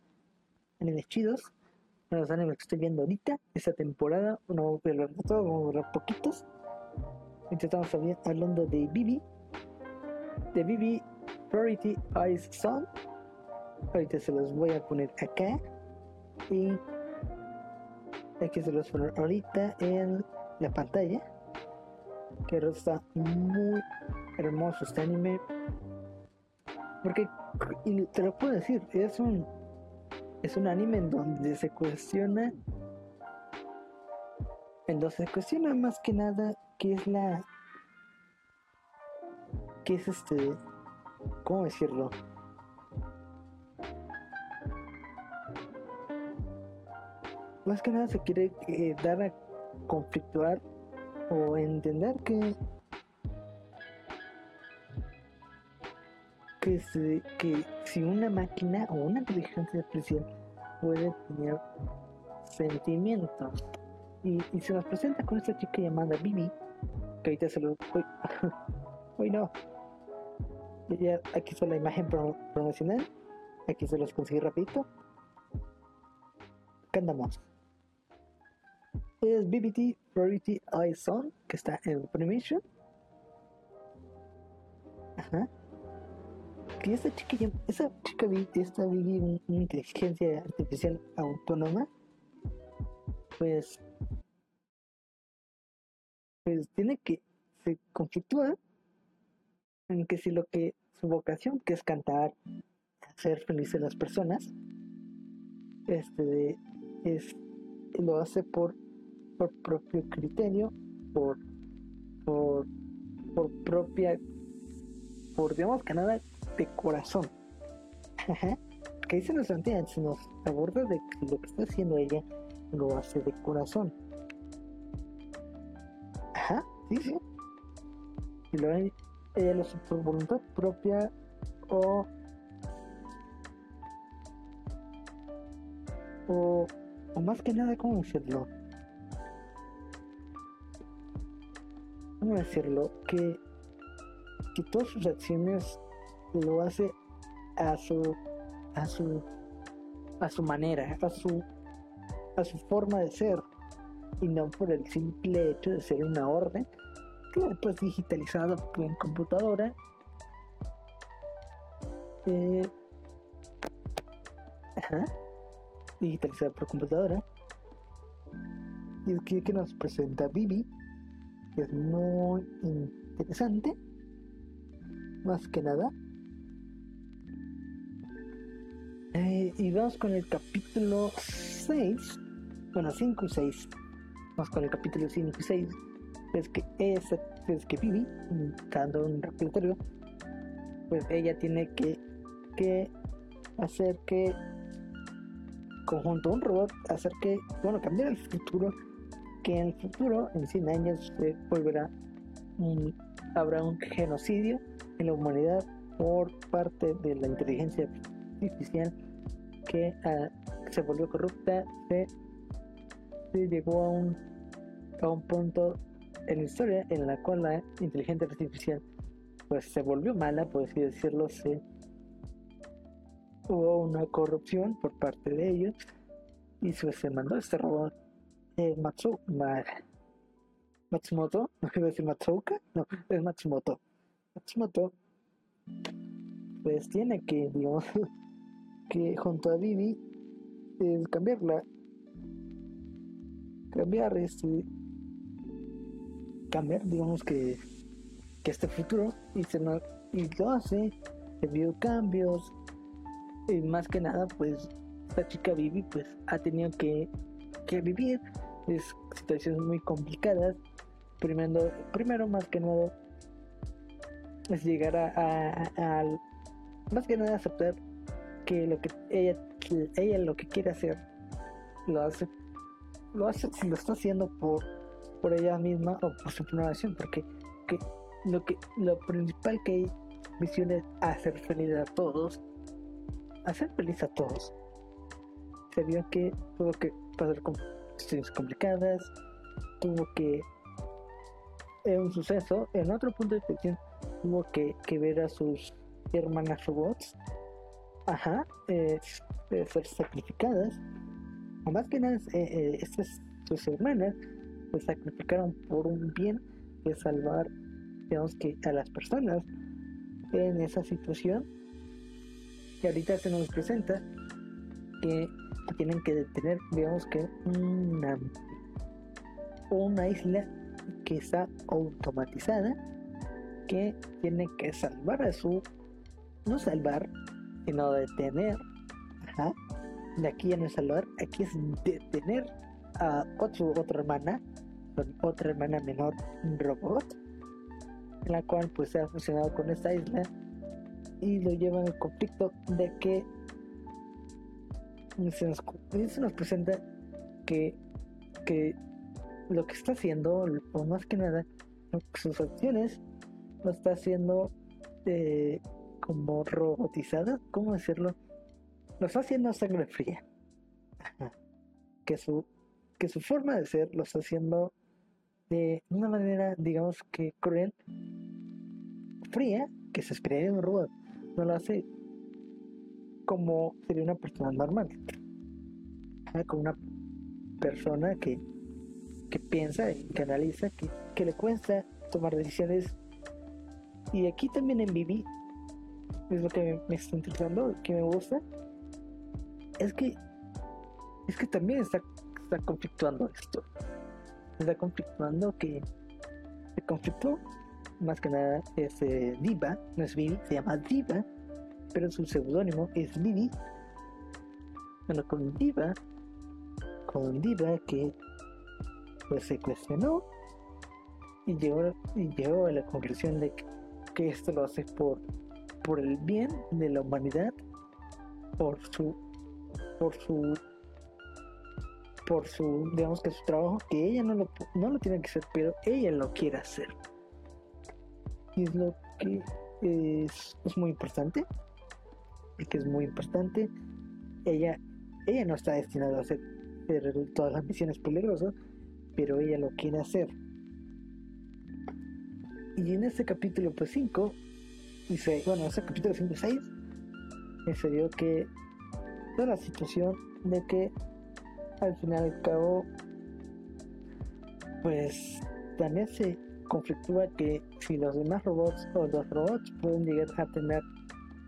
animes chidos. Los animes que estoy viendo ahorita, esta temporada. No voy a hablar de todo, vamos a hablar poquitos estamos hablando de Bibi, de Bibi Priority Eyes Song. Ahorita se los voy a poner acá y aquí se los poner ahorita en la pantalla. Que está muy hermoso este anime. Porque, te lo puedo decir, es un es un anime en donde se cuestiona en donde se cuestiona más que nada qué es la qué es este cómo decirlo más que nada se quiere eh, dar a conflictuar o entender que que, que si una máquina o una inteligencia artificial puede tener sentimientos y, y, se nos presenta con esta chica llamada Bibi que ahorita se lo... Uy, [LAUGHS] uy no. Ya, aquí está la imagen promocional. Aquí se los conseguí rapidito. ¿Qué andamos? Es BBT Priority Eye Song, que está en Premiation. Ajá. Que esta chica, esa chica, esta Bibi, una inteligencia artificial autónoma, pues pues tiene que, se conflictúa en que si lo que su vocación, que es cantar, hacer felices a las personas, este es lo hace por, por propio criterio, por, por, por propia, por digamos que nada de corazón. que dice nos se nos aborda de que lo que está haciendo ella lo hace de corazón Sí, sí. Y lo ella lo hace por voluntad propia o, o, o más que nada, ¿cómo decirlo? ¿Cómo decirlo? Que, que todas sus acciones lo hace a su a su a su manera, a su a su forma de ser y no por el simple hecho de ser una orden claro, pues digitalizado en computadora. Eh, ajá, digitalizado por computadora. Y es que, nos presenta que es muy interesante, más que nada. Eh, y vamos con el capítulo 6, bueno, 5 y 6. Vamos con el capítulo 5 y 6 es que esa es que Vivi dando un reclutorio pues ella tiene que, que hacer que conjunto a un robot hacer que bueno cambiar el futuro que en el futuro en 100 años se volverá un, habrá un genocidio en la humanidad por parte de la inteligencia artificial que ah, se volvió corrupta se, se llegó a un a un punto en la historia en la cual la inteligencia artificial pues se volvió mala, por así decirlo, se hubo una corrupción por parte de ellos y se mandó este robot eh, Matsu, Matsumoto, no quiero decir Matsuoka, no, es Matsumoto. Matsumoto pues tiene que, digamos, [LAUGHS] que junto a Vivi es cambiarla, cambiar este, cambiar, digamos que, que este futuro y se no, y lo hace, vio cambios y más que nada pues esta chica Vivi pues ha tenido que, que vivir es situaciones muy complicadas. Primero primero más que nada es llegar a, más que nada aceptar que lo que ella ella lo que quiere hacer lo hace lo hace si lo está haciendo por por ella misma o por su programación porque que lo que lo principal que misión es hacer feliz a todos hacer feliz a todos. Se vio que tuvo que pasar con situaciones complicadas tuvo que en un suceso en otro punto de ficción tuvo que, que ver a sus hermanas robots ajá eh, ser sacrificadas. O más que nada eh, eh, estas sus hermanas se sacrificaron por un bien de salvar digamos que a las personas en esa situación. Y ahorita se nos presenta que tienen que detener digamos que una una isla que está automatizada que tiene que salvar a su no salvar sino detener ajá, de aquí ya no es salvar aquí es detener a otro, otra hermana otra hermana menor robot en la cual pues se ha fusionado con esta isla y lo lleva en el conflicto de que se nos, se nos presenta que, que lo que está haciendo, o más que nada, sus acciones, lo está haciendo eh, como robotizada, ¿cómo decirlo? Lo está haciendo sangre fría. que su, que su forma de ser lo está haciendo de una manera, digamos que cruel, fría, que se esperaría de un robot. No lo hace como sería una persona normal. Como una persona que que piensa que analiza, que, le cuesta tomar decisiones. Y aquí también en Vivi, es lo que me, está interesando, que me gusta, es que es que también está, está conflictuando esto. Está conflictuando que el conflicto, más que nada, es eh, Diva, no es Vivi, se llama Diva, pero su seudónimo es Vivi. Bueno, con Diva, con Diva que pues se cuestionó y llegó, y llegó a la conclusión de que, esto lo hace por, por el bien de la humanidad, por su, por su, por su, digamos que su trabajo, que ella no lo, no lo tiene que hacer, pero ella lo quiere hacer. Y es lo que es, es muy importante, que es muy importante. Ella, ella no está destinada a hacer todas las misiones peligrosas, pero ella lo quiere hacer. Y en este capítulo pues 5, bueno, ese capítulo 5 y 6, se dio que toda la situación de que al final y al cabo, pues también se conflictúa que si los demás robots o los robots pueden llegar a tener,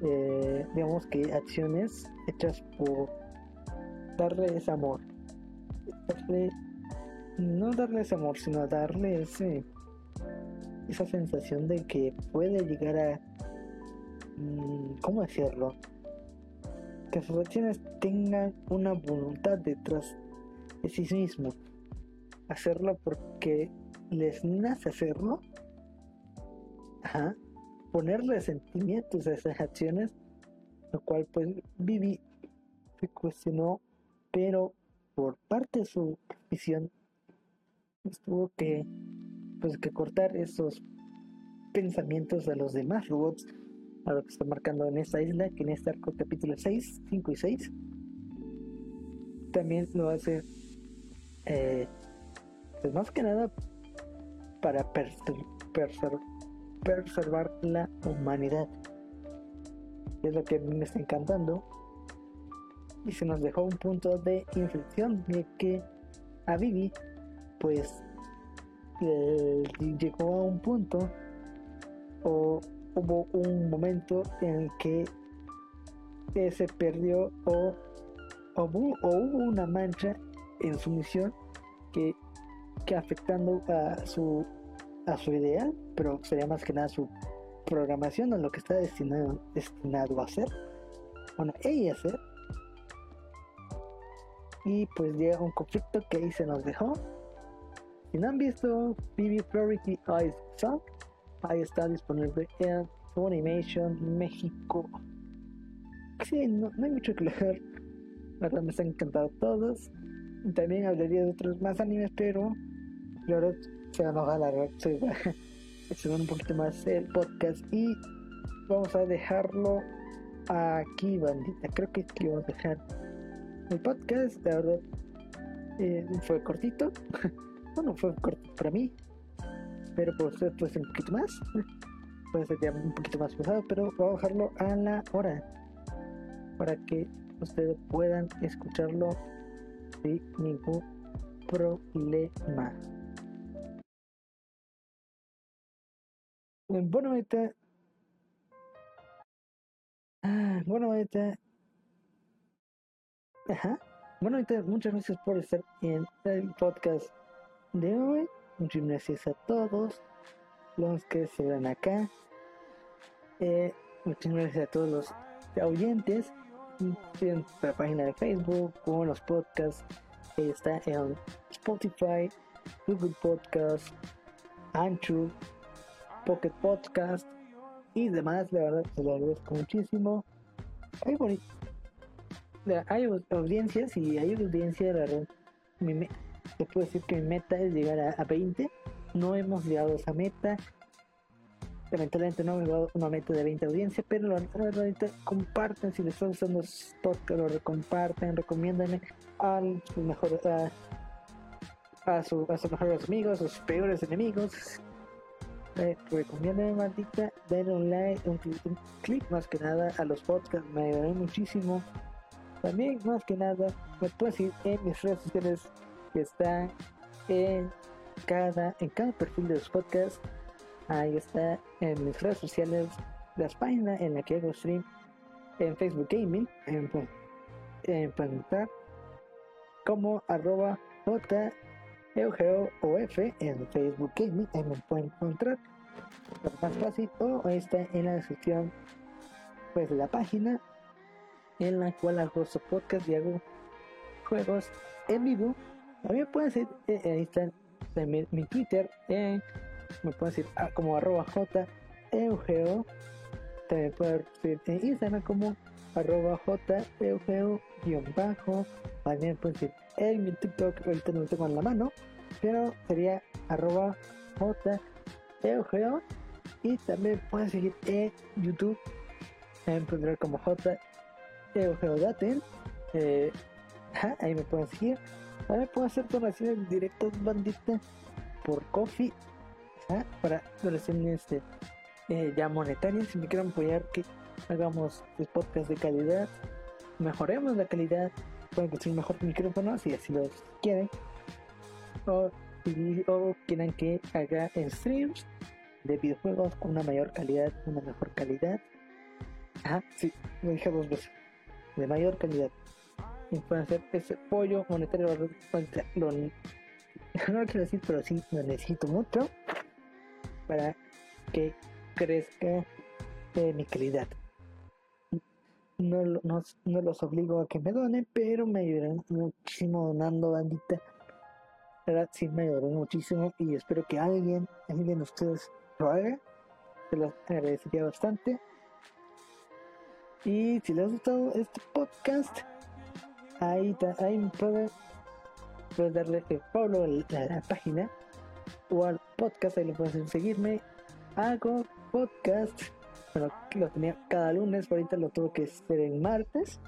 eh, digamos que acciones hechas por darles amor, darle no darle ese amor, sino darle ese esa sensación de que puede llegar a ¿cómo decirlo? Que sus acciones tengan una voluntad detrás de sí mismos. Hacerlo porque les nace hacerlo. Ajá. Ponerle sentimientos a esas acciones. Lo cual pues Vivi se cuestionó. Pero por parte de su visión pues, tuvo que pues que cortar esos pensamientos de los demás robots a lo que está marcando en esta isla que en este arco capítulo 6 5 y 6 también lo hace eh, pues más que nada para preservar la humanidad. Es lo que a mí me está encantando. Y se nos dejó un punto de inflexión de que a Vivi, pues, llegó a un punto o hubo un momento en el que se perdió o, o, hubo una mancha en su misión que, que afectando a su a su ideal, pero sería más que nada su programación o lo que está destinado, destinado a hacer, bueno, ella hacer. Y pues llega un conflicto que ahí se nos dejó. Si no han visto BB Priority Eyes Song, ahí está disponible en Funimation México. Sí, no, hay mucho que leer. La verdad me están encantado todos. También hablaría de otros más animes, pero la verdad se van a alargar, se va [LAUGHS] a un poquito más el podcast y vamos a dejarlo aquí, bandita. Creo que aquí vamos a dejar el podcast. La verdad eh, fue cortito. [LAUGHS] bueno, fue corto para mí, pero por usted puede ser un poquito más. puede ser un poquito más pesado, pero voy a dejarlo a la hora para que ustedes puedan escucharlo sin ningún problema. Bueno, ahorita. Ah, bueno, ahorita. Ajá. Bueno, ahorita, muchas gracias por estar en el podcast de hoy. Muchas gracias a todos los que se ven acá. Eh, muchas gracias a todos los oyentes en la página de Facebook o en los podcasts. Está en Spotify, Google Podcast, Anchor, Pocket Podcast y demás. La verdad, se lo agradezco muchísimo. Hay, hay audiencias y hay audiencia, la verdad. Te puedo decir que mi meta es llegar a, 20. No hemos llegado a esa meta. Lamentablemente no hemos llegado a una meta de 20 audiencias, pero la verdad, comparten si les está gustando los podcasts, lo comparten, recomiéndenme a sus mejores, a, sus mejores amigos, a sus peores enemigos. Eh, maldita, denle un like, un, un clic más que nada a los podcasts, me ayudará muchísimo. También más que nada me puedes ir en mis redes sociales está en cada, en cada perfil de los podcasts. Ahí está en mis redes sociales, las páginas en la que hago stream en Facebook Gaming, en, en preguntar como arroba j F en Facebook Gaming, ahí me pueden encontrar más fácil o está en la descripción pues la página en la cual hago su podcast y hago juegos en vivo también pueden decir, eh, ahí está mi, Twitter, eh, me pueden decir ah, como arroba j eugeo, también pueden decir en Instagram como arroba j eugeo guion bajo, también pueden decir en mi TikTok, ahorita no lo tengo en la mano, pero sería arroba j eugeo. Y también pueden seguir en YouTube, en encontrar como j eugeo eh, ahí me pueden seguir ver, puedo hacer donaciones directas, bandita, por coffee, ¿ah? para donaciones este, eh, ya monetarias. Si me quieren apoyar, que hagamos podcast de calidad, mejoremos la calidad, pueden conseguir mejor micrófono si así lo quieren. O, o quieran que haga streams de videojuegos con una mayor calidad, una mejor calidad. Ajá, sí, lo dije dos veces. De mayor calidad pueden hacer ese apoyo monetario lo, [LAUGHS] no quiero decir pero sí lo necesito mucho para que crezca eh, mi calidad. No, no, no, los obligo a que me donen pero me ayudarán muchísimo donando bandita. La verdad sí me ayudarán muchísimo y espero que alguien alguien de ustedes lo haga. Se los agradecería bastante. Y si les ha gustado este podcast ahí, ahí puedes, puedes darle follow a la, página o al podcast, ahí le puedes seguirme. Hago podcast, bueno, lo tenía cada lunes, ahorita lo tuve que hacer en martes.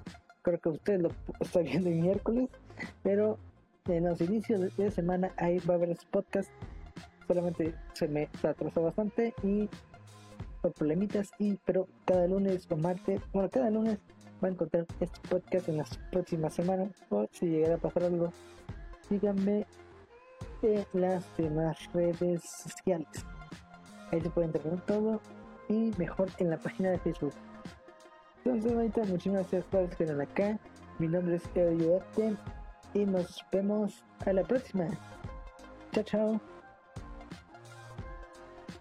Creo que ustedes lo [LAUGHS] están viendo en miércoles, pero en los inicios de semana ahí va a haber ese podcast solamente se me atrasó bastante y por problemitas y pero cada lunes o martes, bueno cada lunes encontrar este podcast en las próximas semanas o si llegara a pasar algo, síganme en las demás redes sociales. Ahí se puede entender todo y mejor en la página de Facebook. Entonces ahorita muchísimas gracias por estar acá. Mi nombre es Edo y nos vemos a la próxima. Chao, chao.